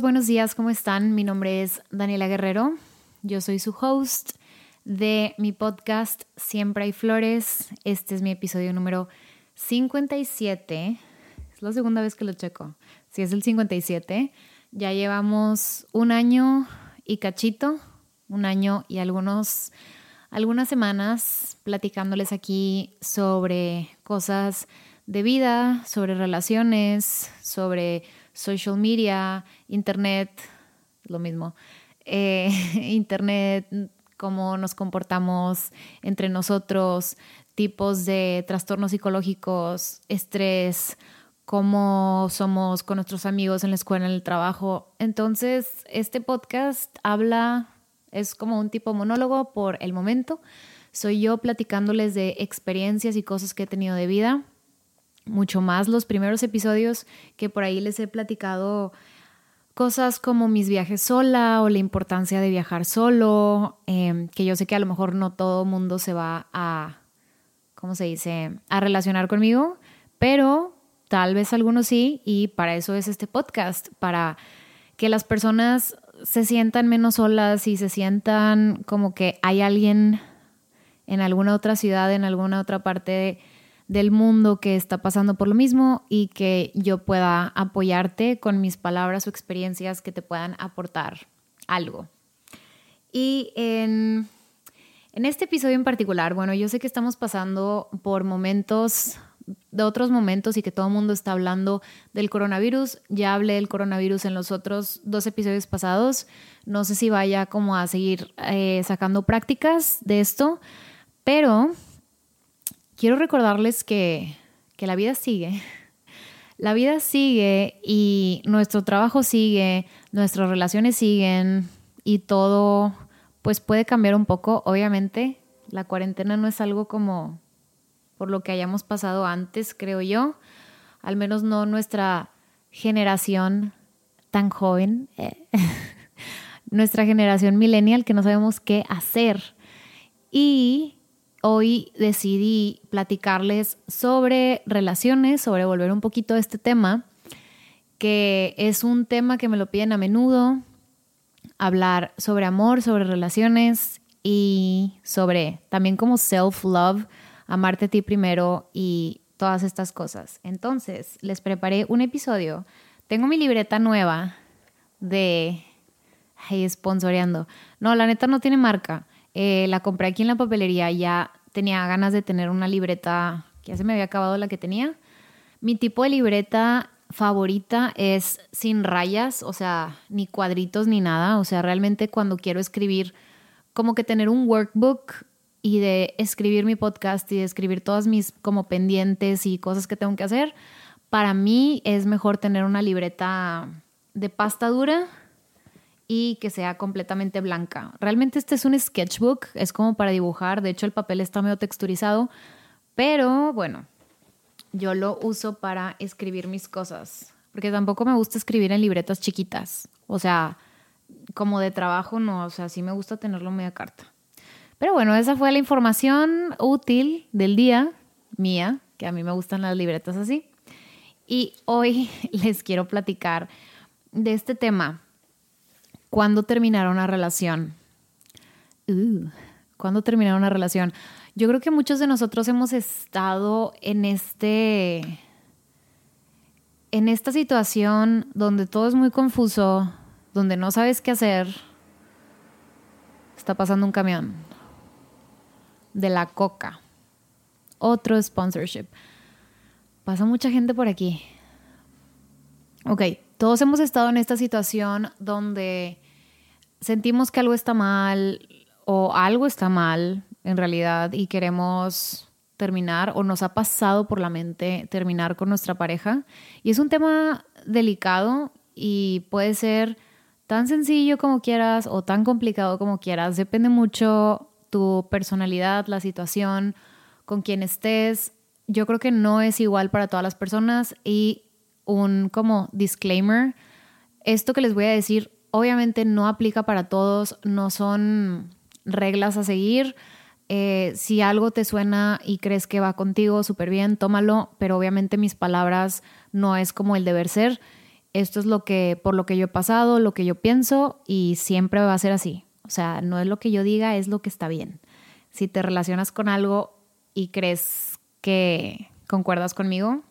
Buenos días, ¿cómo están? Mi nombre es Daniela Guerrero, yo soy su host de mi podcast Siempre hay flores. Este es mi episodio número 57. Es la segunda vez que lo checo. Si es el 57, ya llevamos un año y cachito, un año y algunos, algunas semanas platicándoles aquí sobre cosas de vida, sobre relaciones, sobre social media, internet, lo mismo, eh, internet, cómo nos comportamos entre nosotros, tipos de trastornos psicológicos, estrés, cómo somos con nuestros amigos en la escuela, en el trabajo. Entonces, este podcast habla, es como un tipo monólogo por el momento. Soy yo platicándoles de experiencias y cosas que he tenido de vida mucho más los primeros episodios que por ahí les he platicado cosas como mis viajes sola o la importancia de viajar solo, em, que yo sé que a lo mejor no todo mundo se va a, ¿cómo se dice?, a relacionar conmigo, pero tal vez algunos sí y para eso es este podcast, para que las personas se sientan menos solas y se sientan como que hay alguien en alguna otra ciudad, en alguna otra parte de del mundo que está pasando por lo mismo y que yo pueda apoyarte con mis palabras o experiencias que te puedan aportar algo. Y en, en este episodio en particular, bueno, yo sé que estamos pasando por momentos de otros momentos y que todo el mundo está hablando del coronavirus. Ya hablé del coronavirus en los otros dos episodios pasados. No sé si vaya como a seguir eh, sacando prácticas de esto, pero quiero recordarles que, la vida sigue. La vida sigue y nuestro trabajo sigue, nuestras relaciones siguen y todo pues puede cambiar un poco. Obviamente la cuarentena no es algo como por lo que hayamos pasado antes, creo yo. Al menos no nuestra generación tan joven, eh, nuestra generación millennial que no sabemos qué hacer. Y hoy decidí platicarles sobre relaciones, sobre volver un poquito a este tema, que es un tema que me lo piden a menudo, hablar sobre amor, sobre relaciones y sobre también como self-love, amarte a ti primero y todas estas cosas. Entonces, les preparé un episodio. Tengo mi libreta nueva de... Hey, sponsoreando. No, la neta no tiene marca eh, la compré aquí en la papelería, ya tenía ganas de tener una libreta, que ya se me había acabado la que tenía. Mi tipo de libreta favorita es sin rayas, o sea, ni cuadritos ni nada, o sea, realmente cuando quiero escribir, como que tener un workbook y de escribir mi podcast y de escribir todas mis como pendientes y cosas que tengo que hacer, para mí es mejor tener una libreta de pasta dura y que sea completamente blanca. Realmente este es un sketchbook, es como para dibujar, de hecho el papel está medio texturizado, pero bueno, yo lo uso para escribir mis cosas, porque tampoco me gusta escribir en libretas chiquitas, o sea, como de trabajo no, o sea, sí me gusta tenerlo media carta. Pero bueno, esa fue la información útil del día mía, que a mí me gustan las libretas así. Y hoy les quiero platicar de este tema ¿Cuándo terminar una relación? Uh, ¿Cuándo terminar una relación? Yo creo que muchos de nosotros hemos estado en este. en esta situación donde todo es muy confuso, donde no sabes qué hacer. Está pasando un camión. De la coca. Otro sponsorship. Pasa mucha gente por aquí. Ok, todos hemos estado en esta situación donde sentimos que algo está mal o algo está mal en realidad y queremos terminar o nos ha pasado por la mente terminar con nuestra pareja. Y es un tema delicado y puede ser tan sencillo como quieras o tan complicado como quieras. Depende mucho tu personalidad, la situación, con quien estés. Yo creo que no es igual para todas las personas y un como disclaimer. Esto que les voy a decir obviamente no aplica para todos, no son reglas a seguir. Eh, si algo te suena y crees que va contigo súper bien, tómalo, pero obviamente mis palabras no es como el deber ser. esto es lo que, por lo que yo he pasado, lo que yo pienso y siempre va a ser así. O sea, no es lo que yo diga, es lo que está bien. Si te relacionas con algo y crees que concuerdas conmigo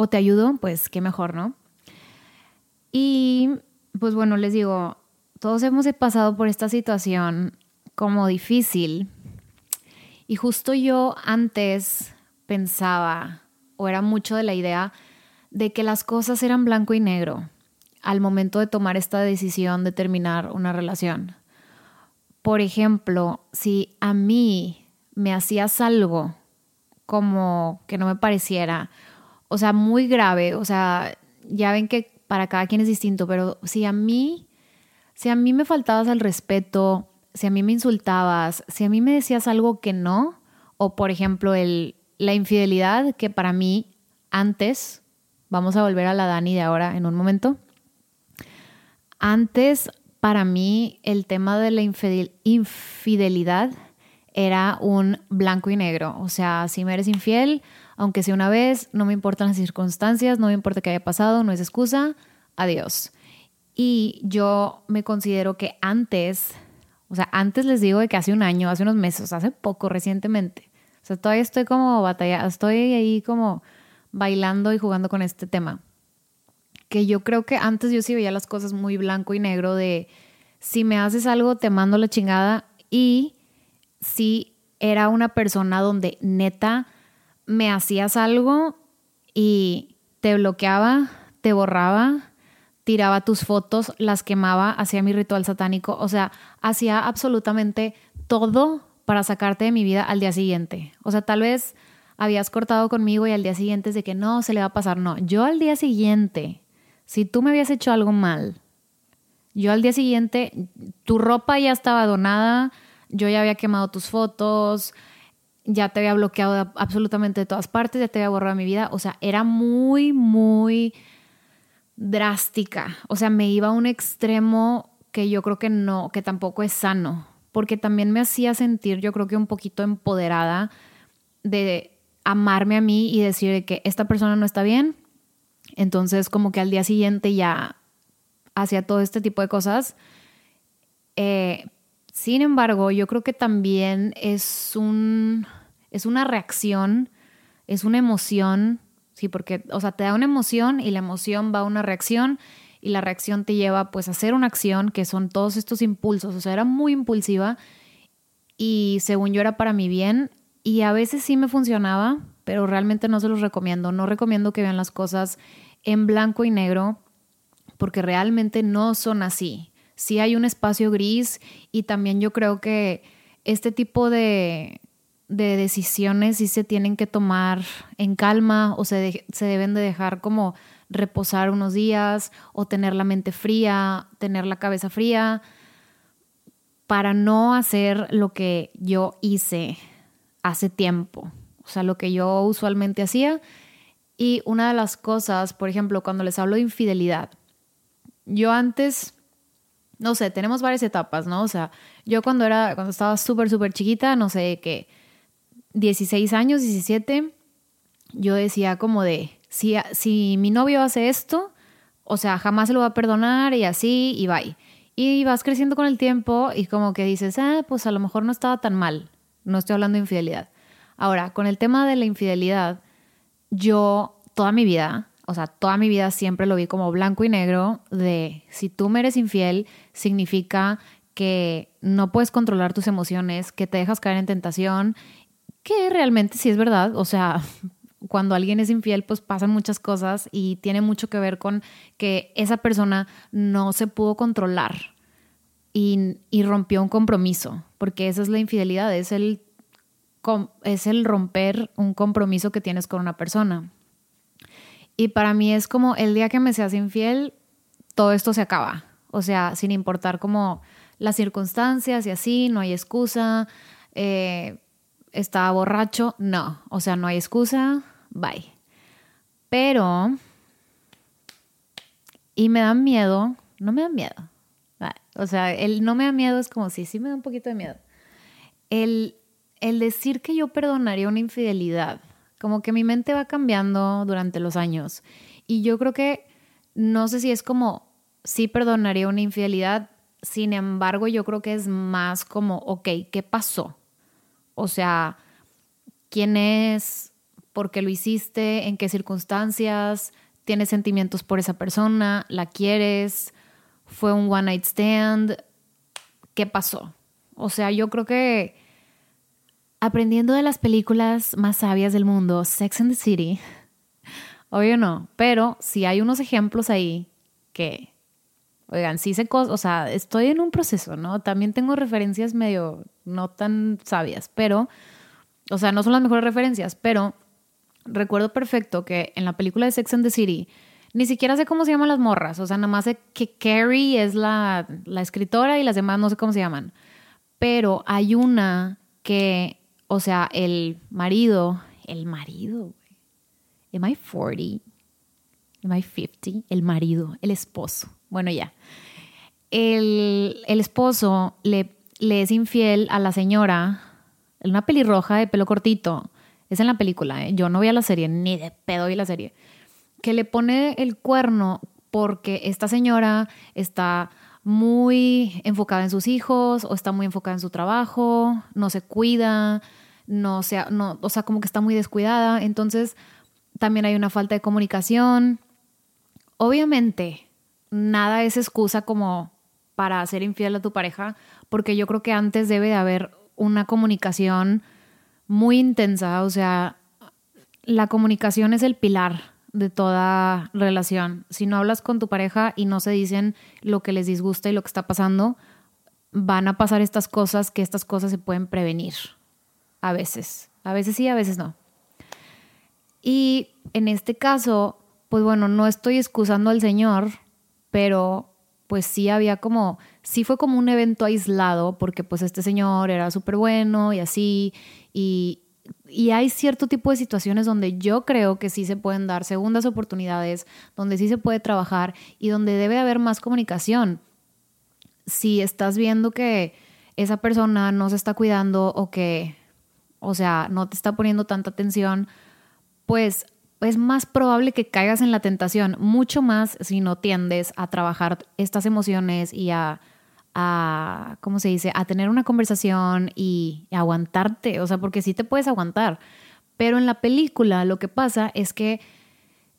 o te ayudo, pues qué mejor, ¿no? Y pues bueno, les digo, todos hemos pasado por esta situación como difícil. Y justo yo antes pensaba, o era mucho de la idea, de que las cosas eran blanco y negro al momento de tomar esta decisión de terminar una relación. Por ejemplo, si a mí me hacías algo como que no me pareciera, o sea, muy grave, o sea, ya ven que para cada quien es distinto, pero si a mí, si a mí me faltabas al respeto, si a mí me insultabas, si a mí me decías algo que no, o por ejemplo el, la infidelidad, que para mí antes, vamos a volver a la Dani de ahora en un momento, antes para mí el tema de la infidelidad era un blanco y negro, o sea, si me eres infiel, aunque sea una vez, no me importan las circunstancias, no me importa que haya pasado, no es excusa, adiós. Y yo me considero que antes, o sea, antes les digo de que hace un año, hace unos meses, hace poco, recientemente. O sea, todavía estoy como batalla, estoy ahí como bailando y jugando con este tema. Que yo creo que antes yo sí veía las cosas muy blanco y negro de si me haces algo, te mando la chingada. Y si era una persona donde neta me hacías algo y te bloqueaba, te borraba, tiraba tus fotos, las quemaba, hacía mi ritual satánico, o sea, hacía absolutamente todo para sacarte de mi vida al día siguiente. O sea, tal vez habías cortado conmigo y al día siguiente es de que no, se le va a pasar. No, yo al día siguiente, si tú me habías hecho algo mal, yo al día siguiente, tu ropa ya estaba donada, yo ya había quemado tus fotos, ya te había bloqueado absolutamente de todas partes, ya te había borrado mi vida. O sea, era muy, muy drástica. O sea, me iba a un extremo que yo creo que no, que tampoco es sano. Porque también me hacía sentir, yo creo que un poquito empoderada de amarme a mí y decir que esta persona no está bien. Entonces, como que al día siguiente ya hacía todo este tipo de cosas. Eh, sin embargo, yo creo que también es un es una reacción, es una emoción, sí, porque, o sea, te da una emoción y la emoción va a una reacción y la reacción te lleva pues a hacer una acción que son todos estos impulsos, o sea, era muy impulsiva y según yo era para mi bien y a veces sí me funcionaba, pero realmente no se los recomiendo, no recomiendo que vean las cosas en blanco y negro porque realmente no son así. Sí hay un espacio gris y también yo creo que este tipo de, de decisiones sí se tienen que tomar en calma o se, se deben de dejar como reposar unos días o tener la mente fría, tener la cabeza fría, para no hacer lo que yo hice hace tiempo, o sea, lo que yo usualmente hacía. Y una de las cosas, por ejemplo, cuando les hablo de infidelidad, yo antes, no sé, tenemos varias etapas, ¿no? O sea, yo cuando era, cuando estaba súper, súper chiquita, no sé, qué 16 años, 17, yo decía como de, si, si mi novio hace esto, o sea, jamás se lo va a perdonar y así y bye. Y vas creciendo con el tiempo y como que dices, ah, pues a lo mejor no estaba tan mal. No estoy hablando de infidelidad. Ahora, con el tema de la infidelidad, yo toda mi vida, o sea, toda mi vida siempre lo vi como blanco y negro de si tú me eres infiel, significa que no puedes controlar tus emociones, que te dejas caer en tentación que realmente sí es verdad, o sea, cuando alguien es infiel, pues pasan muchas cosas y tiene mucho que ver con que esa persona no se pudo controlar y, rompió un compromiso, porque esa es la infidelidad, es el, es el romper un compromiso que tienes con una persona. Y para mí es como el día que me seas infiel, todo esto se acaba. O sea, sin importar como las circunstancias y así, no hay excusa. Eh, estaba borracho, no, o sea, no hay excusa, bye. Pero, y me da miedo, no me da miedo. O sea, el no me da miedo es como si sí me da un poquito de miedo. El, el decir que yo perdonaría una infidelidad, como que mi mente va cambiando durante los años. Y yo creo que no sé si es como, sí perdonaría una infidelidad, sin embargo yo creo que es más como, ok, ¿qué pasó? O sea, ¿quién es? ¿Por qué lo hiciste? ¿En qué circunstancias? ¿Tienes sentimientos por esa persona? ¿La quieres? ¿Fue un one night stand? ¿Qué pasó? O sea, yo creo que aprendiendo de las películas más sabias del mundo, Sex and the City, obvio no, pero sí hay unos ejemplos ahí que, oigan, sí sé cosas, o sea, estoy en un proceso, ¿no? También tengo referencias medio no tan sabias, pero, o sea, no son las mejores referencias, pero recuerdo perfecto que en la película de Sex and the City, ni siquiera sé cómo se llaman las morras, o sea, nada más sé que Carrie es la, la escritora y las demás no sé cómo se llaman, pero hay una que o sea, el marido, el marido, Am I 40? Am I 50? El marido, el esposo. Bueno, ya. El, esposo le, le, es infiel a la señora, una pelirroja de pelo cortito. Es en la película, ¿eh? yo no vi la serie, ni de pedo vi la serie. Que le pone el cuerno porque esta señora está muy enfocada en sus hijos o está muy enfocada en su trabajo, no se cuida, no sea, no, o sea, como que está muy descuidada. Entonces, también hay una falta de comunicación. Obviamente, nada es excusa como para ser infiel a tu pareja, porque yo creo que antes debe de haber una comunicación muy intensa, o sea, la comunicación es el pilar de toda relación. Si no hablas con tu pareja y no se dicen lo que les disgusta y lo que está pasando, van a pasar estas cosas que estas cosas se pueden prevenir. A veces. A veces sí, a veces no. Y en este caso, pues bueno, no estoy excusando al Señor, pero pues sí había como, sí fue como un evento aislado, porque pues este señor era súper bueno y así, y, y hay cierto tipo de situaciones donde yo creo que sí se pueden dar segundas oportunidades, donde sí se puede trabajar y donde debe haber más comunicación. Si estás viendo que esa persona no se está cuidando o que, o sea, no te está poniendo tanta atención, pues es más probable que caigas en la tentación, mucho más si no tiendes a trabajar estas emociones y a, a ¿cómo se dice?, a tener una conversación y, aguantarte, o sea, porque sí te puedes aguantar. Pero en la película lo que pasa es que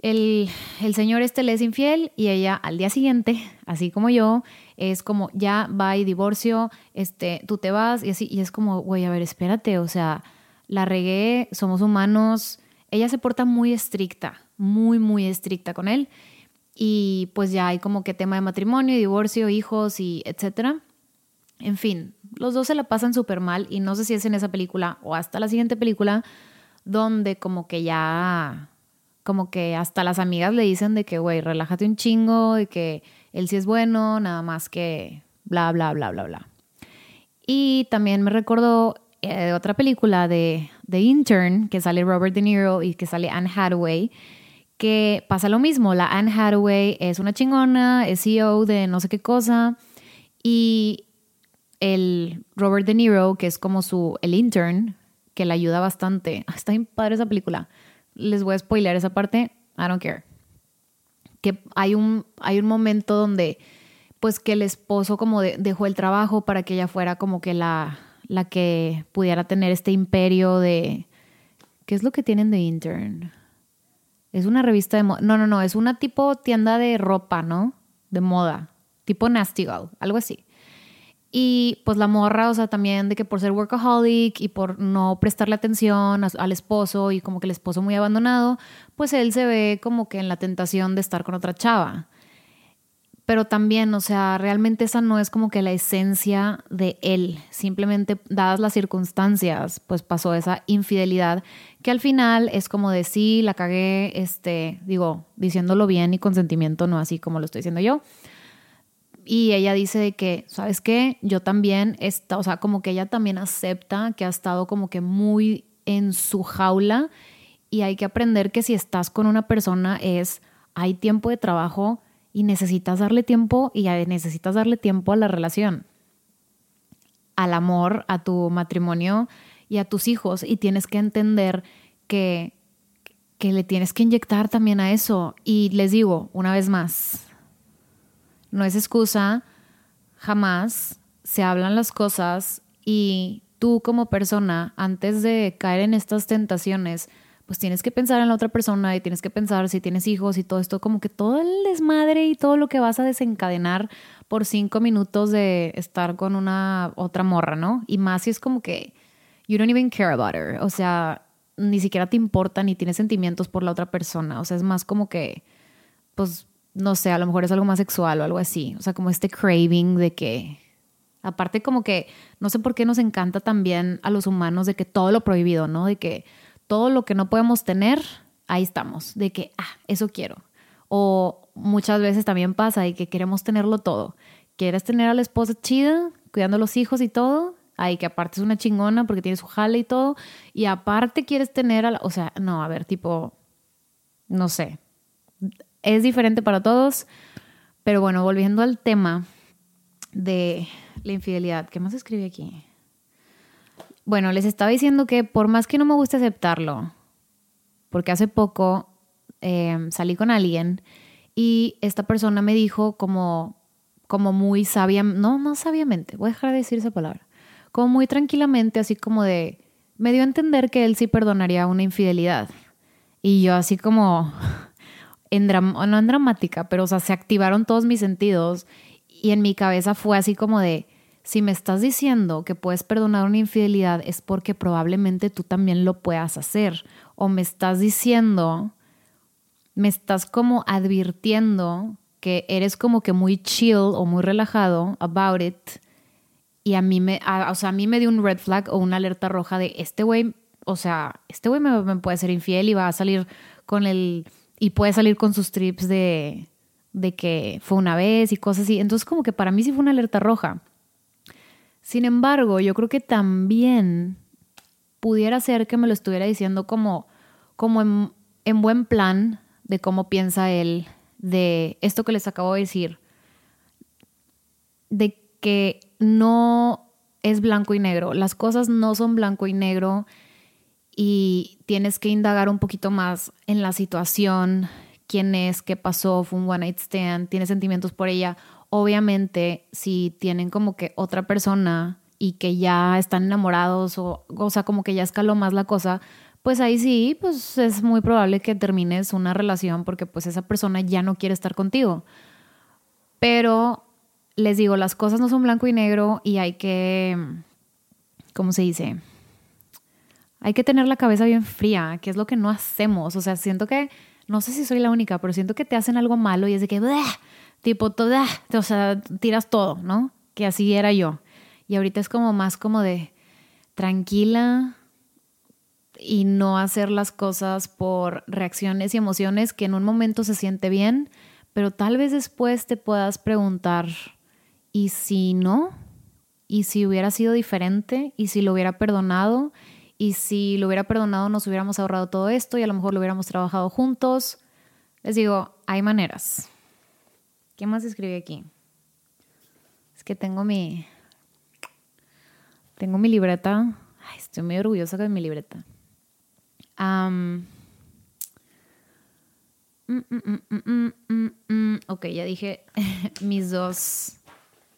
el, el, señor este le es infiel y ella al día siguiente, así como yo, es como ya va y divorcio, este, tú te vas y así, y es como, güey, a ver, espérate, o sea, la regué, somos humanos, ella se porta muy estricta, muy, muy estricta con él. Y pues ya hay como que tema de matrimonio, divorcio, hijos y etcétera. En fin, los dos se la pasan súper mal y no sé si es en esa película o hasta la siguiente película donde como que ya, como que hasta las amigas le dicen de que, güey, relájate un chingo, de que él sí es bueno, nada más que bla, bla, bla, bla, bla. Y también me recordó eh, otra película de The Intern, que sale Robert De Niro y que sale Anne Hathaway, que pasa lo mismo. La Anne Hathaway es una chingona, es CEO de no sé qué cosa, y el Robert De Niro, que es como su, el intern, que le ayuda bastante. Está bien padre esa película. Les voy a spoiler esa parte, I don't care. Que hay un, hay un momento donde, pues que el esposo como dejó el trabajo para que ella fuera como que la, la que pudiera tener este imperio de... ¿Qué es lo que tienen de intern? Es una revista de moda. No, no, no, es una tipo tienda de ropa, ¿no? De moda. Tipo Nasty Gal, algo así. Y pues la morra, o sea, también de que por ser workaholic y por no prestarle atención al esposo y como que el esposo muy abandonado, pues él se ve como que en la tentación de estar con otra chava pero también, o sea, realmente esa no es como que la esencia de él, simplemente dadas las circunstancias, pues pasó esa infidelidad que al final es como de sí, la cagué, este, digo, diciéndolo bien y con sentimiento, no así como lo estoy diciendo yo. Y ella dice de que, ¿sabes qué? Yo también, está, o sea, como que ella también acepta que ha estado como que muy en su jaula y hay que aprender que si estás con una persona es, hay tiempo de trabajo, y necesitas darle tiempo y necesitas darle tiempo a la relación, al amor, a tu matrimonio y a tus hijos y tienes que entender que que le tienes que inyectar también a eso. Y les digo, una vez más, no es excusa, jamás se hablan las cosas y tú como persona, antes de caer en estas tentaciones, pues tienes que pensar en la otra persona y tienes que pensar si tienes hijos y todo esto, como que todo el desmadre y todo lo que vas a desencadenar por cinco minutos de estar con una otra morra, ¿no? Y más si es como que you don't even care about her, o sea, ni siquiera te importa ni tienes sentimientos por la otra persona, o sea, es más como que, pues, no sé, a lo mejor es algo más sexual o algo así, o sea, como este craving de que, aparte como que, no sé por qué nos encanta también a los humanos de que todo lo prohibido, ¿no? De que todo lo que no podemos tener, ahí estamos, de que, ah, eso quiero. O muchas veces también pasa de que queremos tenerlo todo. Quieres tener a la esposa chida, cuidando a los hijos y todo, ahí que aparte es una chingona porque tiene su jale y todo, y aparte quieres tener a la, o sea, no, a ver, tipo, no sé, es diferente para todos, pero bueno, volviendo al tema de la infidelidad, ¿qué más escribí aquí? Bueno, les estaba diciendo que por más que no me guste aceptarlo, porque hace poco em, salí con alguien y esta persona me dijo como, como muy sabia, no, no sabiamente, voy a dejar de decir esa palabra, como muy tranquilamente, así como de, me dio a entender que él sí perdonaría una infidelidad. Y yo así como, en no en dramática, pero o sea, se activaron todos mis sentidos y en mi cabeza fue así como de, si me estás diciendo que puedes perdonar una infidelidad es porque probablemente tú también lo puedas hacer. O me estás diciendo, me estás como advirtiendo que eres como que muy chill o muy relajado about it. Y a mí me, o sea, a mí me dio un red flag o una alerta roja de este güey, o sea, este güey me, me puede ser infiel y va a salir con el, y puede salir con sus trips de, de que fue una vez y cosas así. Entonces como que para mí sí fue una alerta roja. Sin embargo, yo creo que también pudiera ser que me lo estuviera diciendo como, como en, buen plan de cómo piensa él, de esto que les acabo de decir, de que no es blanco y negro, las cosas no son blanco y negro y tienes que indagar un poquito más en la situación, quién es, qué pasó, fue un one night stand, tiene sentimientos por ella obviamente si tienen como que otra persona y que ya están enamorados o, o sea, como que ya escaló más la cosa, pues ahí sí, pues es muy probable que termines una relación porque pues esa persona ya no quiere estar contigo. Pero les digo, las cosas no son blanco y negro y hay que, ¿cómo se dice? Hay que tener la cabeza bien fría, que es lo que no hacemos. O sea, siento que, no sé si soy la única, pero siento que te hacen algo malo y es de que, tipo, toda, o sea, tiras todo, ¿no? Que así era yo. Y ahorita es como más como de tranquila y no hacer las cosas por reacciones y emociones que en un momento se siente bien, pero tal vez después te puedas preguntar, ¿y si no? ¿Y si hubiera sido diferente? ¿Y si lo hubiera perdonado? ¿Y si lo hubiera perdonado nos hubiéramos ahorrado todo esto y a lo mejor lo hubiéramos trabajado juntos? Les digo, hay maneras. ¿Qué más escribí aquí? Es que tengo mi. Tengo mi libreta. Estoy muy orgullosa de mi libreta. Mm, ok, ya dije mis dos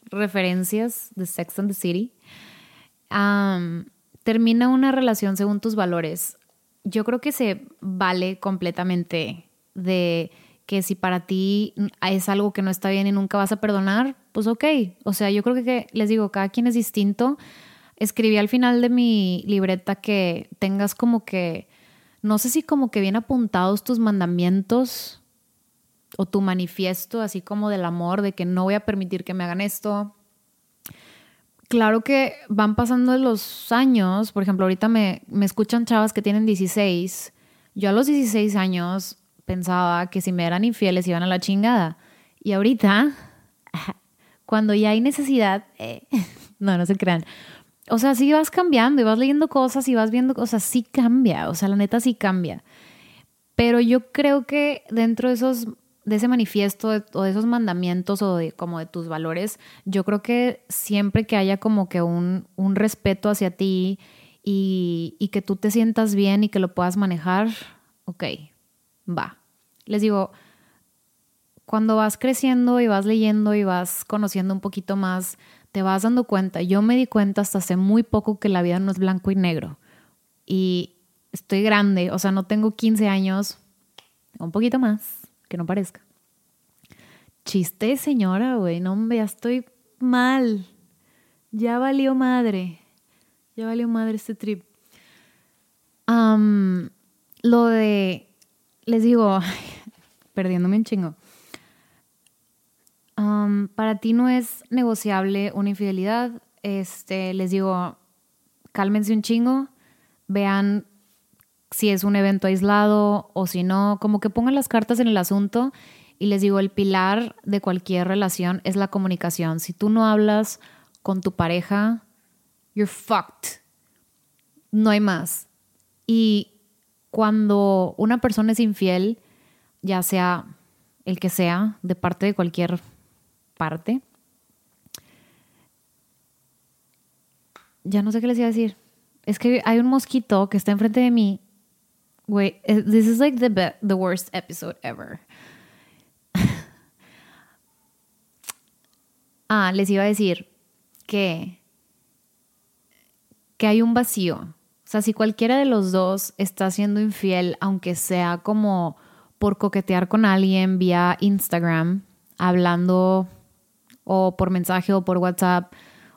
referencias de Sex and the City. termina una relación según tus valores. Yo creo que se vale completamente de que si para ti es algo que no está bien y nunca vas a perdonar, pues ok. O sea, yo creo que, les digo, cada quien es distinto. Escribí al final de mi libreta que tengas como que, no sé si como que bien apuntados tus mandamientos o tu manifiesto, así como del amor, de que no voy a permitir que me hagan esto. Claro que van pasando los años, por ejemplo, ahorita me, me escuchan chavas que tienen 16. Yo a los 16 años pensaba que si me eran infieles iban a la chingada. Y ahorita, cuando ya hay necesidad, eh, no, no se crean. O sea, sí vas cambiando y vas leyendo cosas y vas viendo cosas, sí cambia, o sea, la neta sí cambia. Pero yo creo que dentro de esos de ese manifiesto o de esos mandamientos o de como de tus valores, yo creo que siempre que haya como que un, un respeto hacia ti y, y, que tú te sientas bien y que lo puedas manejar, ok, Va. Les digo, cuando vas creciendo y vas leyendo y vas conociendo un poquito más, te vas dando cuenta. Yo me di cuenta hasta hace muy poco que la vida no es blanco y negro. Y estoy grande, o sea, no tengo 15 años, un poquito más, que no parezca. Chiste, señora, güey, no, ya estoy mal. Ya valió madre. Ya valió madre este trip. lo de, les digo, perdiéndome un chingo. para ti no es negociable una infidelidad. Este, les digo, cálmense un chingo, vean si es un evento aislado o si no, como que pongan las cartas en el asunto y les digo, el pilar de cualquier relación es la comunicación. Si tú no hablas con tu pareja, you're fucked. No hay más. Y cuando una persona es infiel, ya sea el que sea, de parte de cualquier parte, ya no sé qué les iba a decir. Es que hay un mosquito que está enfrente de mí Wait, eh, this is like the the worst episode ever. ah, les iba a decir que que hay un vacío. O sea, si cualquiera de los dos está siendo infiel, aunque sea como por coquetear con alguien vía Instagram, hablando o por mensaje o por WhatsApp,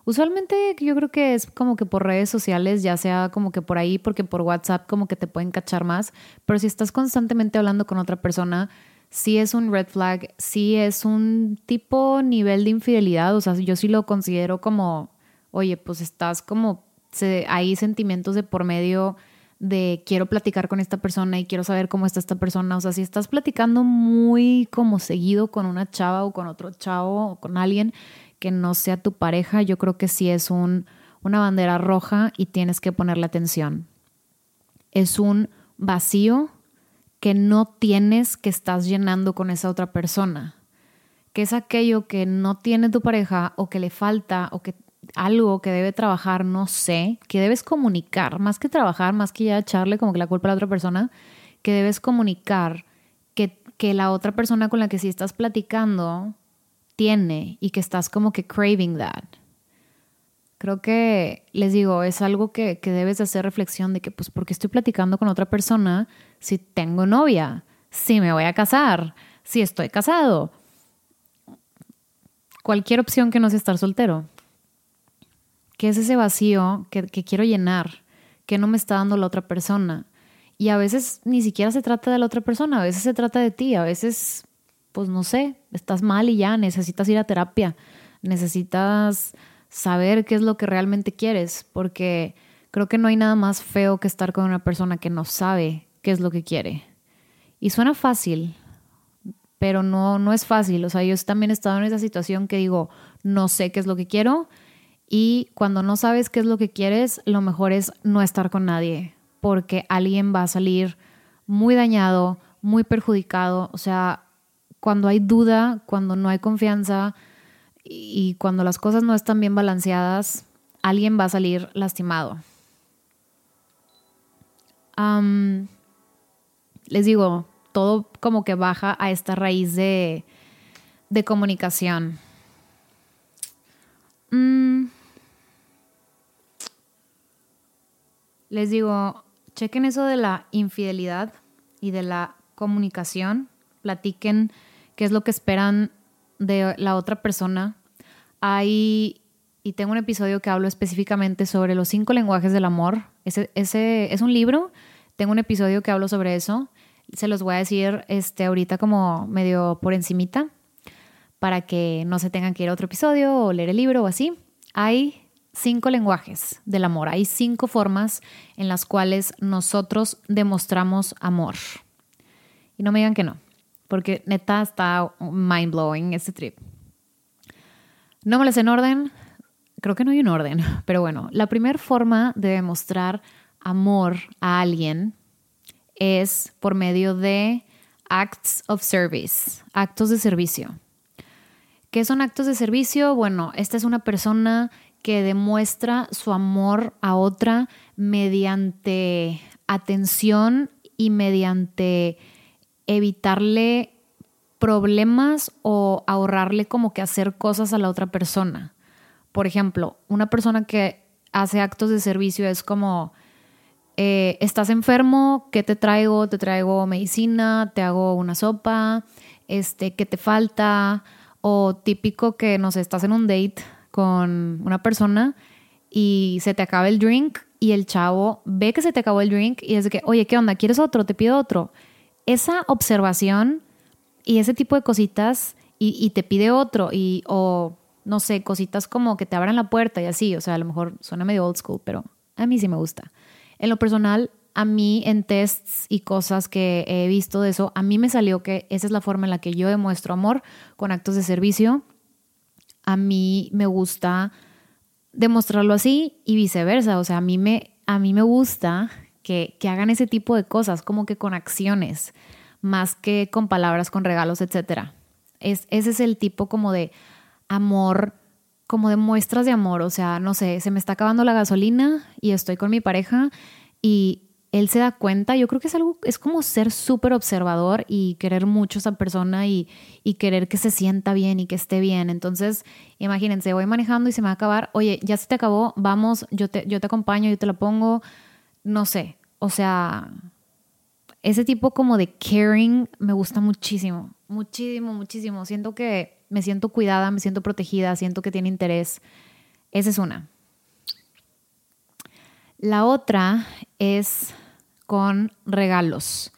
Usualmente yo creo que es como que por redes sociales, ya sea como que por ahí, porque por WhatsApp como que te pueden cachar más, pero si estás constantemente hablando con otra persona, sí es un red flag, sí es un tipo nivel de infidelidad, o sea, yo sí lo considero como, oye, pues estás como, hay sentimientos de por medio de quiero platicar con esta persona y quiero saber cómo está esta persona. O sea, si estás platicando muy como seguido con una chava o con otro chavo o con alguien que no sea tu pareja, yo creo que sí es un, una bandera roja y tienes que ponerle atención. Es un vacío que no tienes que estás llenando con esa otra persona, que es aquello que no tiene tu pareja o que le falta o que algo que debe trabajar, no sé, que debes comunicar, más que trabajar, más que ya echarle como que la culpa a la otra persona, que debes comunicar que, que la otra persona con la que sí estás platicando tiene y que estás como que craving that. Creo que, les digo, es algo que, que debes de hacer reflexión de que, pues, ¿por qué estoy platicando con otra persona si tengo novia? Si me voy a casar, si estoy casado. Cualquier opción que no sea estar soltero. ¿Qué es ese vacío que, que quiero llenar? que no me está dando la otra persona? Y a veces ni siquiera se trata de la otra persona, a veces se trata de ti, a veces pues no sé, estás mal y ya, necesitas ir a terapia, necesitas saber qué es lo que realmente quieres, porque creo que no hay nada más feo que estar con una persona que no sabe qué es lo que quiere. Y suena fácil, pero no, no es fácil. O sea, yo también he estado en esa situación que digo, no sé qué es lo que quiero. Y cuando no sabes qué es lo que quieres, lo mejor es no estar con nadie, porque alguien va a salir muy dañado, muy perjudicado. O sea, cuando hay duda, cuando no hay confianza y cuando las cosas no están bien balanceadas, alguien va a salir lastimado. les digo, todo como que baja a esta raíz de, de comunicación. Mm. Les digo, chequen eso de la infidelidad y de la comunicación, platiquen qué es lo que esperan de la otra persona. Hay, y tengo un episodio que hablo específicamente sobre los cinco lenguajes del amor. Ese, es un libro, tengo un episodio que hablo sobre eso. Se los voy a decir este, ahorita como medio por encimita para que no se tengan que ir a otro episodio o leer el libro o así. Hay cinco lenguajes del amor, hay cinco formas en las cuales nosotros demostramos amor. Y no me digan que no porque neta está mind blowing este trip. No me las en orden, creo que no hay un orden, pero bueno, la primera forma de demostrar amor a alguien es por medio de acts of service, actos de servicio. ¿Qué son actos de servicio? Bueno, esta es una persona que demuestra su amor a otra mediante atención y mediante evitarle problemas o ahorrarle como que hacer cosas a la otra persona. Por ejemplo, una persona que hace actos de servicio es como, eh, estás enfermo, ¿qué te traigo? Te traigo medicina, te hago una sopa, este, ¿qué te falta? O típico que, no sé, estás en un date con una persona y se te acaba el drink y el chavo ve que se te acabó el drink y es de que, oye, ¿qué onda? ¿Quieres otro? Te pido otro. Esa observación y ese tipo de cositas y, te pide otro y o no sé, cositas como que te abran la puerta y así, o sea, a lo mejor suena medio old school, pero a mí sí me gusta. En lo personal, a mí en tests y cosas que he visto de eso, a mí me salió que esa es la forma en la que yo demuestro amor con actos de servicio. A mí me gusta demostrarlo así y viceversa, o sea, a mí me, a mí me gusta que, que hagan ese tipo de cosas, como que con acciones más que con palabras, con regalos, etc. Es, ese es el tipo como de amor, como de muestras de amor. O sea, no sé, se me está acabando la gasolina y estoy con mi pareja y él se da cuenta. Yo creo que es algo, es como ser súper observador y querer mucho a esa persona y, y, querer que se sienta bien y que esté bien. Entonces, imagínense, voy manejando y se me va a acabar. Oye, ya se te acabó, vamos, yo te, yo te acompaño, yo te la pongo. No sé, o sea, ese tipo como de caring me gusta muchísimo, muchísimo, muchísimo. Siento que me siento cuidada, me siento protegida, siento que tiene interés. Esa es una. La otra es con regalos.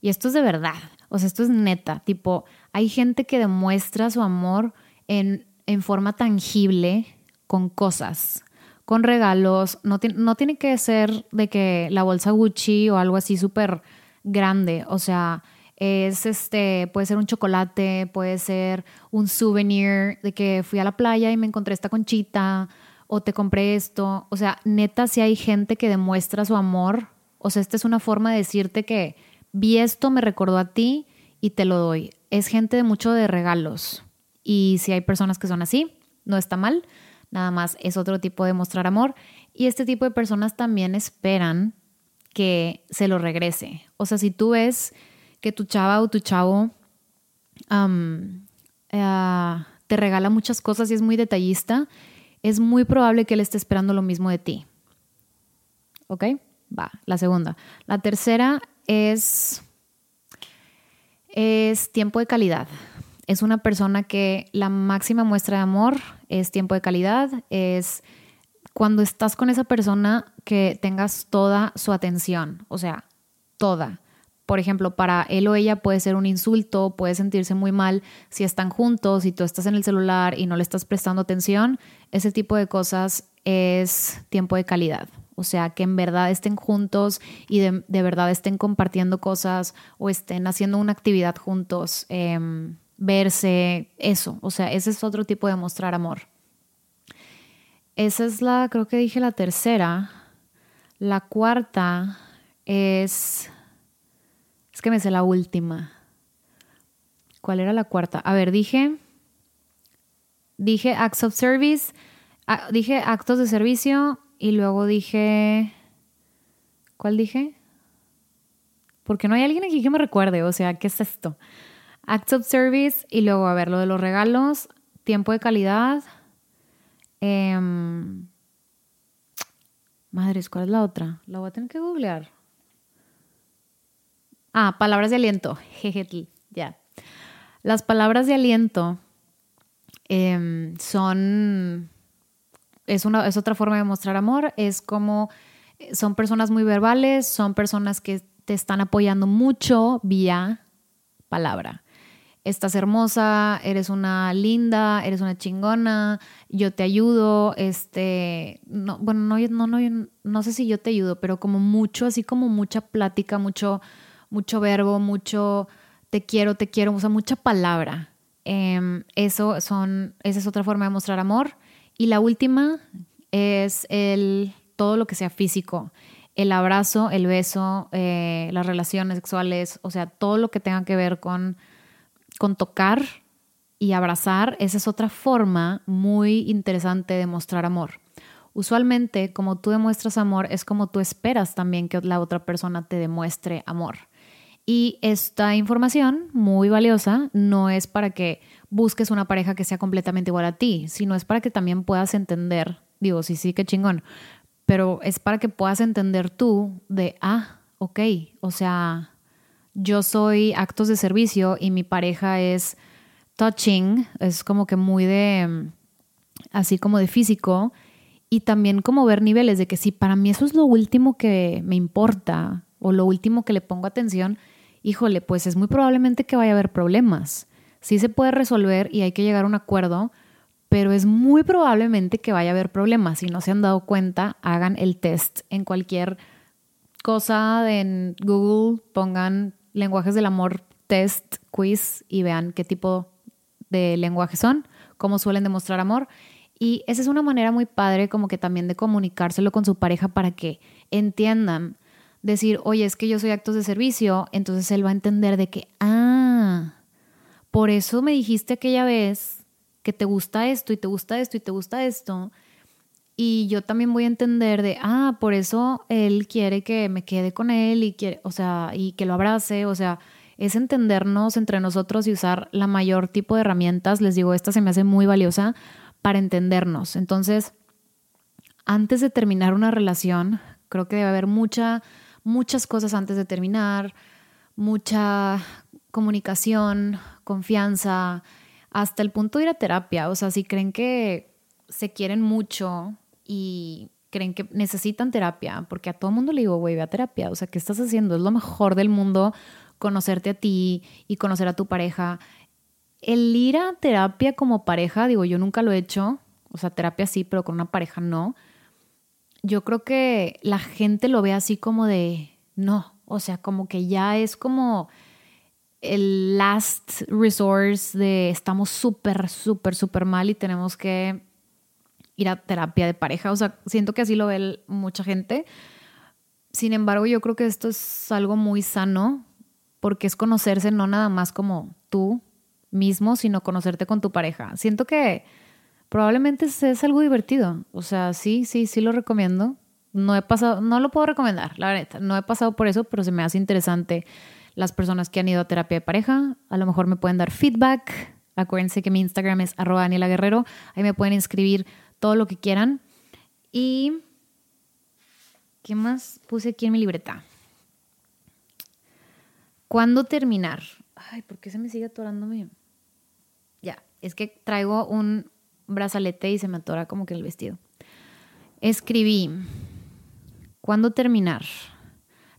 Y esto es de verdad, o sea, esto es neta. Tipo, hay gente que demuestra su amor en, en forma tangible con cosas, con regalos. No, no tiene que ser de que la bolsa Gucci o algo así súper grande, o sea, es este, puede ser un chocolate, puede ser un souvenir de que fui a la playa y me encontré esta conchita o te compré esto, o sea, neta si hay gente que demuestra su amor, o sea, esta es una forma de decirte que vi esto, me recordó a ti y te lo doy. Es gente de mucho de regalos. Y si hay personas que son así, no está mal, nada más es otro tipo de mostrar amor. Y este tipo de personas también esperan que se lo regrese. O sea, si tú ves que tu chava o tu chavo eh, te regala muchas cosas y es muy detallista, es muy probable que él esté esperando lo mismo de ti. ¿Ok? Va, la segunda. La tercera es, es tiempo de calidad. Es una persona que la máxima muestra de amor es tiempo de calidad, es cuando estás con esa persona que tengas toda su atención, o sea, toda. Por ejemplo, para él o ella puede ser un insulto, puede sentirse muy mal si están juntos y tú estás en el celular y no le estás prestando atención. Ese tipo de cosas es tiempo de calidad. O sea, que en verdad estén juntos y de, verdad estén compartiendo cosas o estén haciendo una actividad juntos, em, verse, eso. O sea, ese es otro tipo de mostrar amor. Esa es la, creo que dije la tercera. La cuarta es, es que me sé la última. ¿Cuál era la cuarta? A ver, dije, dije acts of service, dije actos de servicio y luego dije, ¿cuál dije? Porque no hay alguien aquí que me recuerde, o sea, ¿qué es esto? Acts of service y luego, a ver, lo de los regalos, tiempo de calidad Em, madres, ¿cuál es la otra? La voy a tener que googlear. Ah, palabras de aliento. Jejetl, ya. Las palabras de aliento em, son. Es, una, es otra forma de mostrar amor. Es como. Son personas muy verbales, son personas que te están apoyando mucho vía palabra estás hermosa, eres una linda, eres una chingona, yo te ayudo, este, no, bueno, no, no, no, no sé si yo te ayudo, pero como mucho, así como mucha plática, mucho, mucho verbo, mucho te quiero, te quiero, o sea, mucha palabra. Em, eso son, esa es otra forma de mostrar amor. Y la última es el, todo lo que sea físico. El abrazo, el beso, eh, las relaciones sexuales, o sea, todo lo que tenga que ver con con tocar y abrazar, esa es otra forma muy interesante de mostrar amor. Usualmente, como tú demuestras amor, es como tú esperas también que la otra persona te demuestre amor. Y esta información muy valiosa no es para que busques una pareja que sea completamente igual a ti, sino es para que también puedas entender, digo, sí, sí, qué chingón, pero es para que puedas entender tú de, ah, ok, o sea, yo soy actos de servicio y mi pareja es touching, es como que muy de, así como de físico, y también como ver niveles de que si para mí eso es lo último que me importa o lo último que le pongo atención, híjole, pues es muy probablemente que vaya a haber problemas. Sí se puede resolver y hay que llegar a un acuerdo, pero es muy probablemente que vaya a haber problemas. Si no se han dado cuenta, hagan el test en cualquier cosa en Google, pongan lenguajes del amor test, quiz y vean qué tipo de lenguaje son, cómo suelen demostrar amor. Y esa es una manera muy padre como que también de comunicárselo con su pareja para que entiendan decir, oye, es que yo soy actos de servicio, entonces él va a entender de que, ah, por eso me dijiste aquella vez que te gusta esto y te gusta esto y te gusta esto. Y yo también voy a entender de, ah, por eso él quiere que me quede con él y quiere, o sea, y que lo abrace, o sea, es entendernos entre nosotros y usar la mayor tipo de herramientas. Les digo, esta se me hace muy valiosa para entendernos. Entonces, antes de terminar una relación, creo que debe haber mucha muchas cosas antes de terminar, mucha comunicación, confianza, hasta el punto de ir a terapia. O sea, si creen que se quieren mucho y creen que necesitan terapia, porque a todo mundo le digo, güey, ve a terapia. O sea, ¿qué estás haciendo? Es lo mejor del mundo conocerte a ti y conocer a tu pareja. El ir a terapia como pareja, digo, yo nunca lo he hecho. O sea, terapia sí, pero con una pareja no yo creo que la gente lo ve así como de, no, o sea, como que ya es como el last resource de estamos súper, súper, súper mal y tenemos que ir a terapia de pareja. O sea, siento que así lo ve mucha gente. Sin embargo, yo creo que esto es algo muy sano porque es conocerse no nada más como tú mismo, sino conocerte con tu pareja. Siento que probablemente es algo divertido. O sea, sí, sí, sí lo recomiendo. No he pasado, no lo puedo recomendar, la verdad. No he pasado por eso, pero se me hace interesante las personas que han ido a terapia de pareja. A lo mejor me pueden dar feedback. Acuérdense que mi Instagram es arroba Daniela Guerrero. Ahí me pueden inscribir todo lo que quieran. Y ¿qué más puse aquí en mi libreta? ¿Cuándo terminar? Ay, ¿por qué se me sigue atorándome? Ya, es que traigo un brazalete y se me atora como que el vestido. Escribí, ¿cuándo terminar?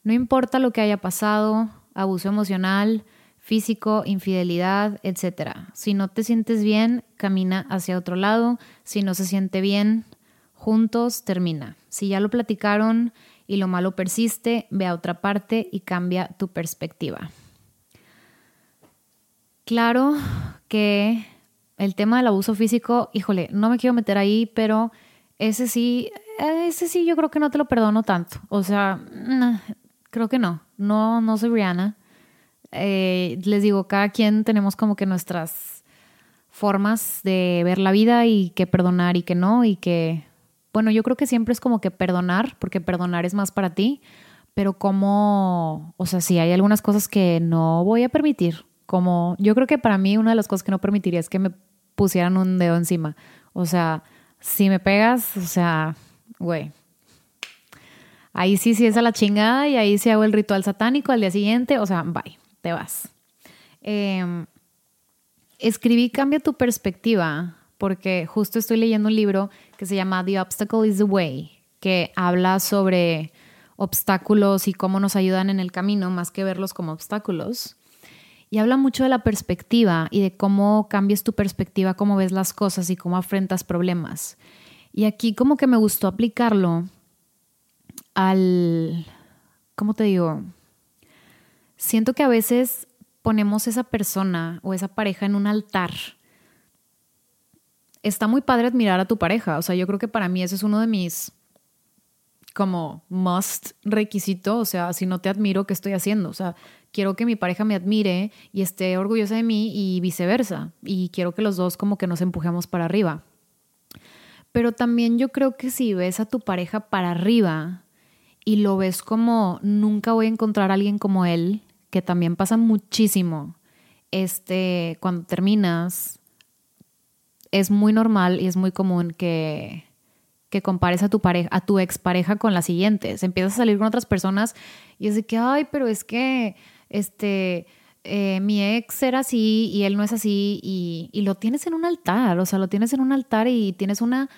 No importa lo que haya pasado, abuso emocional, físico, infidelidad, etc. Si no te sientes bien, camina hacia otro lado. Si no se siente bien, juntos, termina. Si ya lo platicaron y lo malo persiste, ve a otra parte y cambia tu perspectiva. Claro que el tema del abuso físico, híjole, no me quiero meter ahí, pero ese sí, ese sí yo creo que no te lo perdono tanto. O sea, creo que no. No, no soy Brianna. Eh, les digo, cada quien tenemos como que nuestras formas de ver la vida y que perdonar y que no y que, bueno, yo creo que siempre es como que perdonar, porque perdonar es más para ti, pero como, o sea, sí, hay algunas cosas que no voy a permitir, como yo creo que para mí una de las cosas que no permitiría es que me pusieran un dedo encima. O sea, si me pegas, o sea, güey. Ahí sí, sí es a la chingada y ahí sí hago el ritual satánico al día siguiente, o sea, bye, te vas. Em, escribí Cambia tu perspectiva porque justo estoy leyendo un libro que se llama The Obstacle is the Way, que habla sobre obstáculos y cómo nos ayudan en el camino más que verlos como obstáculos. Y habla mucho de la perspectiva y de cómo cambias tu perspectiva, cómo ves las cosas y cómo afrentas problemas. Y aquí como que me gustó aplicarlo al, ¿cómo te digo? Siento que a veces ponemos esa persona o esa pareja en un altar. Está muy padre admirar a tu pareja, o sea, yo creo que para mí ese es uno de mis como must requisito, o sea, si no te admiro, ¿qué estoy haciendo? O sea, quiero que mi pareja me admire y esté orgullosa de mí y viceversa. Y quiero que los dos como que nos empujemos para arriba. Pero también yo creo que si ves a tu pareja para arriba y lo ves como nunca voy a encontrar a alguien como él, que también pasa muchísimo, este, cuando terminas, es muy normal y es muy común que, que compares a tu pareja, a tu expareja con las siguientes. Empiezas a salir con otras personas y es de que, ay, pero es que, este, eh, mi ex era así y él no es así y, y, lo tienes en un altar, o sea, lo tienes en un altar y tienes una,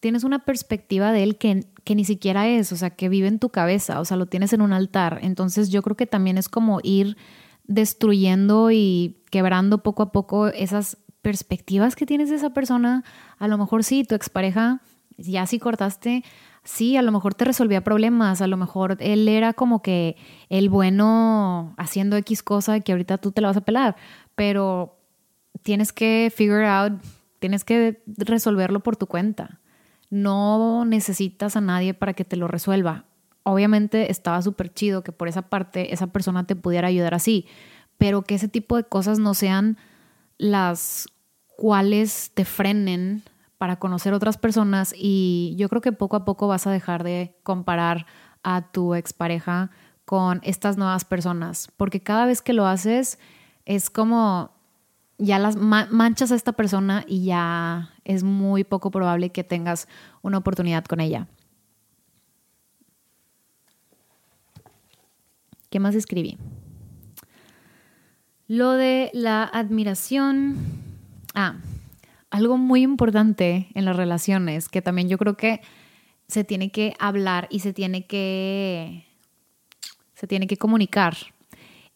tienes una perspectiva de él que, que ni siquiera es, o sea, que vive en tu cabeza, o sea, lo tienes en un altar. Entonces yo creo que también es como ir destruyendo y quebrando poco a poco esas perspectivas que tienes de esa persona. A lo mejor sí, tu expareja, ya si cortaste, sí, a lo mejor te resolvía problemas, a lo mejor él era como que el bueno haciendo X cosa que ahorita tú te la vas a pelar, pero tienes que figure out, tienes que resolverlo por tu cuenta. No necesitas a nadie para que te lo resuelva. Obviamente estaba súper chido que por esa parte esa persona te pudiera ayudar así, pero que ese tipo de cosas no sean las cuales te frenen para conocer otras personas y yo creo que poco a poco vas a dejar de comparar a tu expareja con estas nuevas personas, porque cada vez que lo haces es como ya las manchas a esta persona y ya es muy poco probable que tengas una oportunidad con ella. ¿Qué más escribí? Lo de la admiración. Ah, algo muy importante en las relaciones, que también yo creo que se tiene que hablar y se tiene que, se tiene que comunicar,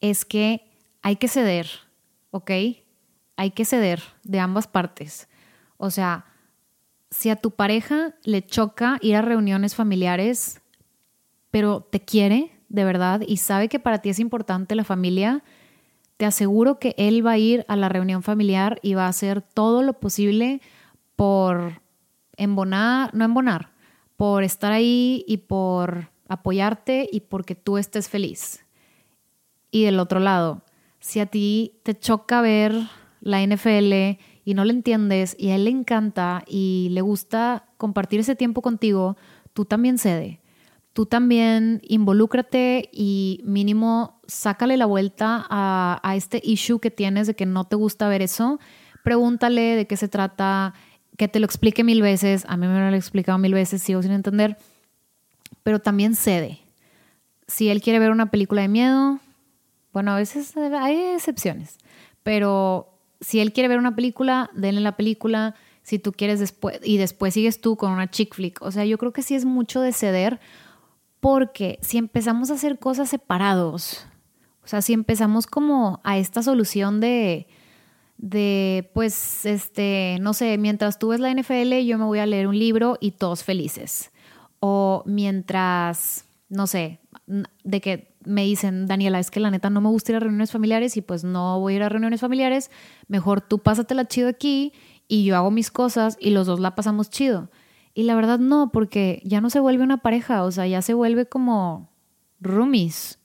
es que hay que ceder, ¿ok? Hay que ceder de ambas partes. O sea, si a tu pareja le choca ir a reuniones familiares, pero te quiere de verdad y sabe que para ti es importante la familia, te aseguro que él va a ir a la reunión familiar y va a hacer todo lo posible por embonar, no embonar, por estar ahí y por apoyarte y porque tú estés feliz. Y del otro lado, si a ti te choca ver la NFL y no le entiendes y a él le encanta y le gusta compartir ese tiempo contigo, tú también cede tú también involúcrate y mínimo sácale la vuelta a, este issue que tienes de que no te gusta ver eso. Pregúntale de qué se trata, que te lo explique mil veces. A mí me lo han explicado mil veces, sigo sin entender. Pero también cede. Si él quiere ver una película de miedo, bueno, a veces hay excepciones, pero si él quiere ver una película, denle la película. Si tú quieres después, y después sigues tú con una chick flick. O sea, yo creo que sí es mucho de ceder porque si empezamos a hacer cosas separados, o sea, si empezamos como a esta solución de, de, pues, este, no sé, mientras tú ves la NFL, yo me voy a leer un libro y todos felices. O mientras, no sé, de que me dicen, Daniela, es que la neta no me gusta ir a reuniones familiares y pues no voy a ir a reuniones familiares, mejor tú pásatela chido aquí y yo hago mis cosas y los dos la pasamos chido. Y la verdad no, porque ya no se vuelve una pareja, o sea, ya se vuelve como roomies.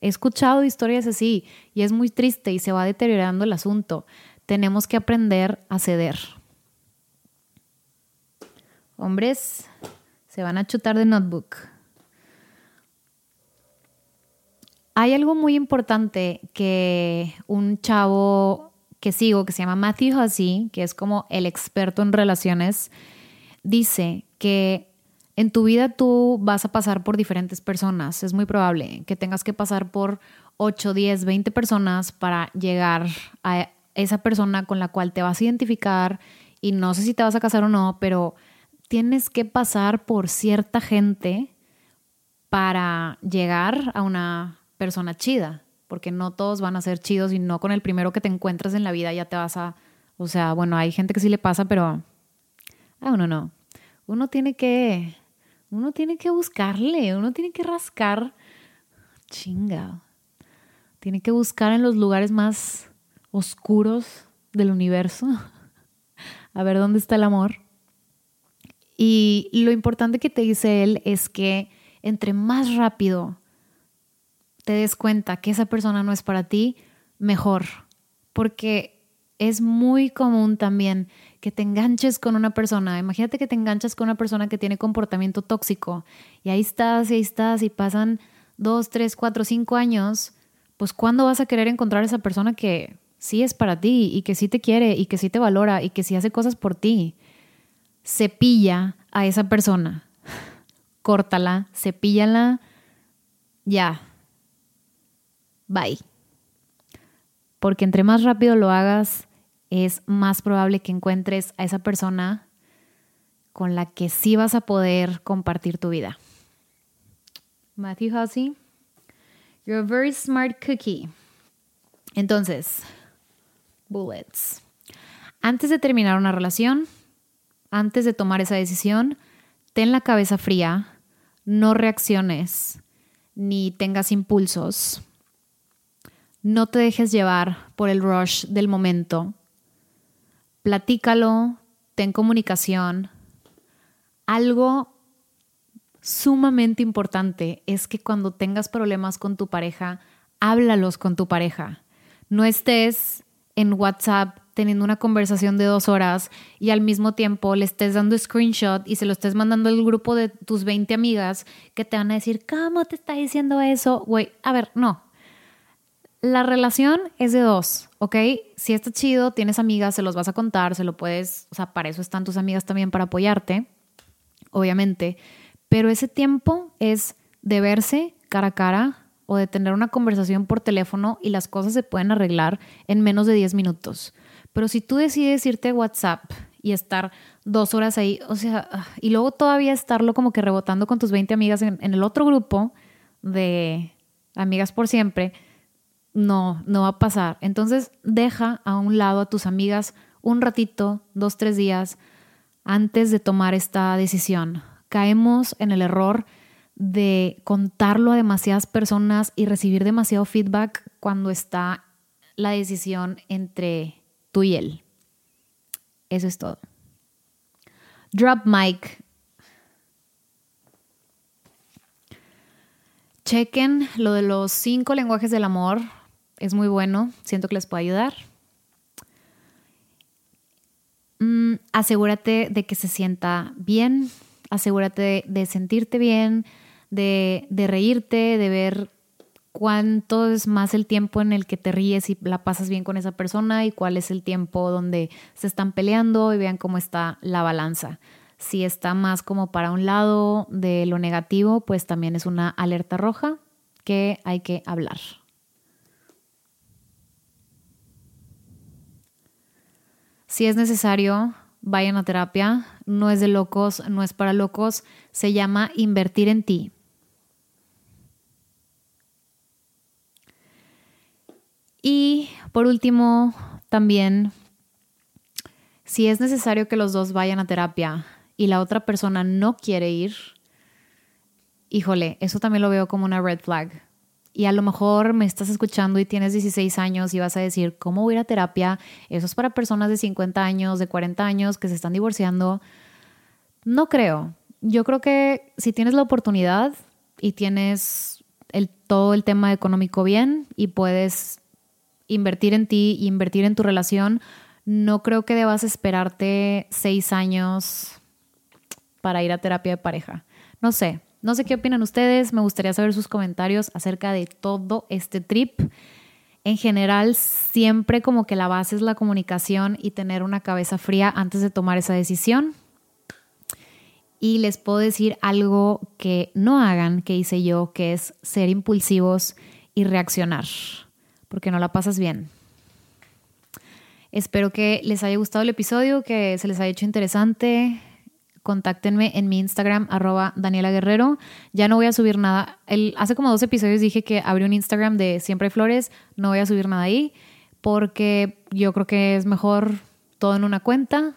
He escuchado historias así y es muy triste y se va deteriorando el asunto. Tenemos que aprender a ceder. Hombres, se van a chutar de notebook. Hay algo muy importante que un chavo que sigo, que se llama Matthew Hussey, que es como el experto en relaciones, dice que en tu vida tú vas a pasar por diferentes personas. Es muy probable que tengas que pasar por 8, 10, 20 personas para llegar a esa persona con la cual te vas a identificar y no sé si te vas a casar o no, pero tienes que pasar por cierta gente para llegar a una persona chida porque no todos van a ser chidos y no con el primero que te encuentras en la vida ya te vas a, o sea, bueno, hay gente que sí le pasa, pero a uno no. Uno tiene que, uno tiene que buscarle, uno tiene que rascar, chinga, tiene que buscar en los lugares más oscuros del universo, a ver dónde está el amor. Y lo importante que te dice él es que entre más rápido te des cuenta que esa persona no es para ti, mejor. Porque es muy común también que te enganches con una persona. Imagínate que te enganchas con una persona que tiene comportamiento tóxico y ahí estás y ahí estás y pasan dos, tres, cuatro, cinco años, pues ¿cuándo vas a querer encontrar esa persona que sí es para ti y que sí te quiere y que sí te valora y que sí hace cosas por ti? Cepilla a esa persona. Córtala, cepíllala, ya. Bye. Porque entre más rápido lo hagas, es más probable que encuentres a esa persona con la que sí vas a poder compartir tu vida. Matthew Hussey, you're a very smart cookie. Entonces, bullets. Antes de terminar una relación, antes de tomar esa decisión, ten la cabeza fría, no reacciones ni tengas impulsos. No te dejes llevar por el rush del momento. Platícalo, ten comunicación. Algo sumamente importante es que cuando tengas problemas con tu pareja, háblalos con tu pareja. No estés en WhatsApp teniendo una conversación de dos horas y al mismo tiempo le estés dando screenshot y se lo estés mandando al grupo de tus 20 amigas que te van a decir, ¿cómo te está diciendo eso? Güey, a ver, no, la relación es de dos, ¿ok? Si está chido, tienes amigas, se los vas a contar, se lo puedes, o sea, para eso están tus amigas también, para apoyarte, obviamente. Pero ese tiempo es de verse cara a cara o de tener una conversación por teléfono y las cosas se pueden arreglar en menos de 10 minutos. Pero si tú decides irte a WhatsApp y estar dos horas ahí, o sea, y luego todavía estarlo como que rebotando con tus 20 amigas en, en el otro grupo de amigas por siempre, no, no va a pasar. Entonces deja a un lado a tus amigas un ratito, dos, tres días, antes de tomar esta decisión. Caemos en el error de contarlo a demasiadas personas y recibir demasiado feedback cuando está la decisión entre tú y él. Eso es todo. Drop mic. Chequen lo de los cinco lenguajes del amor es muy bueno, siento que les puede ayudar. Mm, asegúrate de que se sienta bien, asegúrate de, sentirte bien, de, de, reírte, de ver cuánto es más el tiempo en el que te ríes y la pasas bien con esa persona y cuál es el tiempo donde se están peleando y vean cómo está la balanza. Si está más como para un lado de lo negativo, pues también es una alerta roja que hay que hablar. Si es necesario, vayan a terapia. No es de locos, no es para locos. Se llama invertir en ti. Y por último, también, si es necesario que los dos vayan a terapia y la otra persona no quiere ir, híjole, eso también lo veo como una red flag y a lo mejor me estás escuchando y tienes 16 años y vas a decir, ¿cómo voy a ir a terapia? Eso es para personas de 50 años, de 40 años que se están divorciando. No creo. Yo creo que si tienes la oportunidad y tienes todo el tema económico bien y puedes invertir en ti invertir en tu relación, no creo que debas esperarte seis años para ir a terapia de pareja. No sé, no sé qué opinan ustedes, me gustaría saber sus comentarios acerca de todo este trip. En general, siempre como que la base es la comunicación y tener una cabeza fría antes de tomar esa decisión. Y les puedo decir algo que no hagan, que hice yo, que es ser impulsivos y reaccionar, porque no la pasas bien. Espero que les haya gustado el episodio, que se les haya hecho interesante contáctenme en mi Instagram, arroba Daniela Guerrero. Ya no voy a subir nada. El, hace como dos episodios dije que abrí un Instagram de Siempre hay Flores. No voy a subir nada ahí porque yo creo que es mejor todo en una cuenta,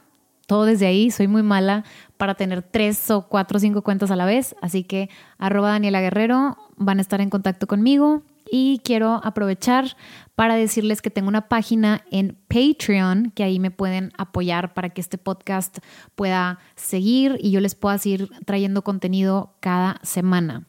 todo desde ahí. Soy muy mala para tener tres o cuatro o cinco cuentas a la vez. Así que arroba Daniela Guerrero van a estar en contacto conmigo. Y quiero aprovechar para decirles que tengo una página en Patreon, que ahí me pueden apoyar para que este podcast pueda seguir y yo les pueda seguir trayendo contenido cada semana.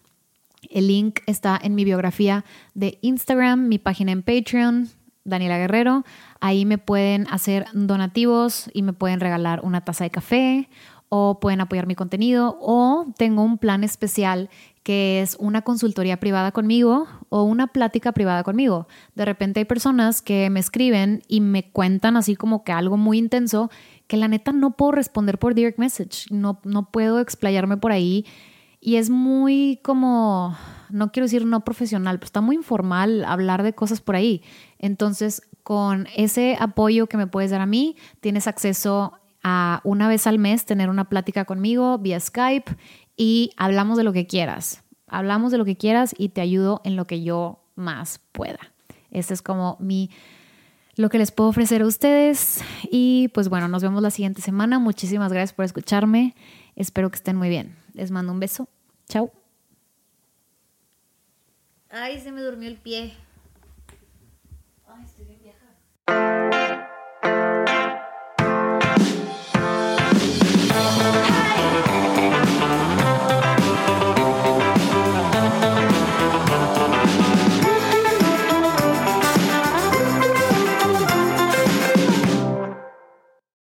El link está en mi biografía de Instagram, mi página en Patreon, Daniela Guerrero. Ahí me pueden hacer donativos y me pueden regalar una taza de café o pueden apoyar mi contenido o tengo un plan especial que es una consultoría privada conmigo o una plática privada conmigo. De repente hay personas que me escriben y me cuentan así como que algo muy intenso que la neta no puedo responder por direct message, no, no puedo explayarme por ahí y es muy como, no quiero decir no profesional, pero está muy informal hablar de cosas por ahí. Entonces, con ese apoyo que me puedes dar a mí, tienes acceso a una vez al mes tener una plática conmigo vía Skype y hablamos de lo que quieras. Hablamos de lo que quieras y te ayudo en lo que yo más pueda. Este es como mi lo que les puedo ofrecer a ustedes y pues bueno, nos vemos la siguiente semana. Muchísimas gracias por escucharme. Espero que estén muy bien. Les mando un beso. Chao. Ay, se me durmió el pie. Ay, estoy bien vieja.